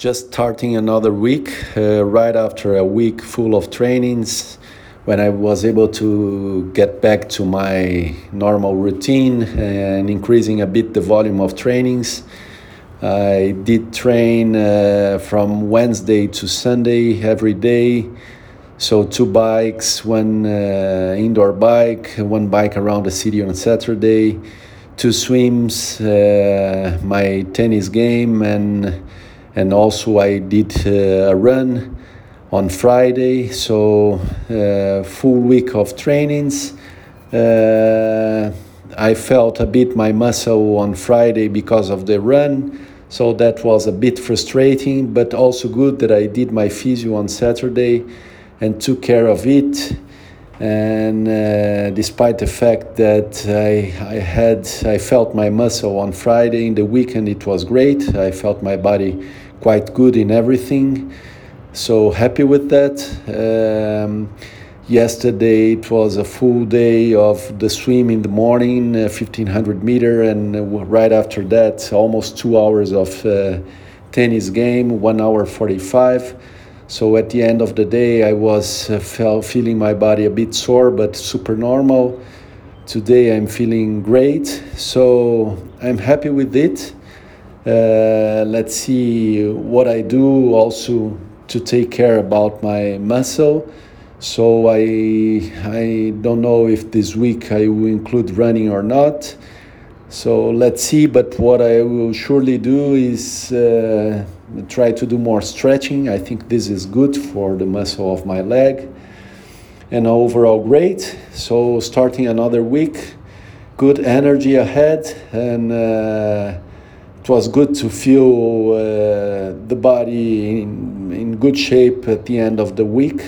just starting another week uh, right after a week full of trainings when I was able to get back to my normal routine and increasing a bit the volume of trainings. I did train uh, from Wednesday to Sunday every day. So, two bikes, one uh, indoor bike, one bike around the city on Saturday, two swims, uh, my tennis game, and and also I did uh, a run on Friday, so uh, full week of trainings. Uh, I felt a bit my muscle on Friday because of the run, so that was a bit frustrating, but also good that I did my physio on Saturday and took care of it. And uh, despite the fact that I, I had, I felt my muscle on Friday in the weekend, it was great. I felt my body quite good in everything. So happy with that. Um, yesterday it was a full day of the swim in the morning, uh, 1500 meter, and uh, right after that, almost two hours of uh, tennis game, one hour 45. So at the end of the day, I was uh, felt feeling my body a bit sore, but super normal. Today I'm feeling great, so I'm happy with it. Uh, let's see what I do also to take care about my muscle. So I I don't know if this week I will include running or not. So let's see. But what I will surely do is uh, try to do more stretching. I think this is good for the muscle of my leg. And overall, great. So, starting another week, good energy ahead. And uh, it was good to feel uh, the body in, in good shape at the end of the week.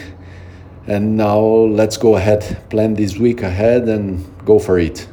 And now let's go ahead, plan this week ahead, and go for it.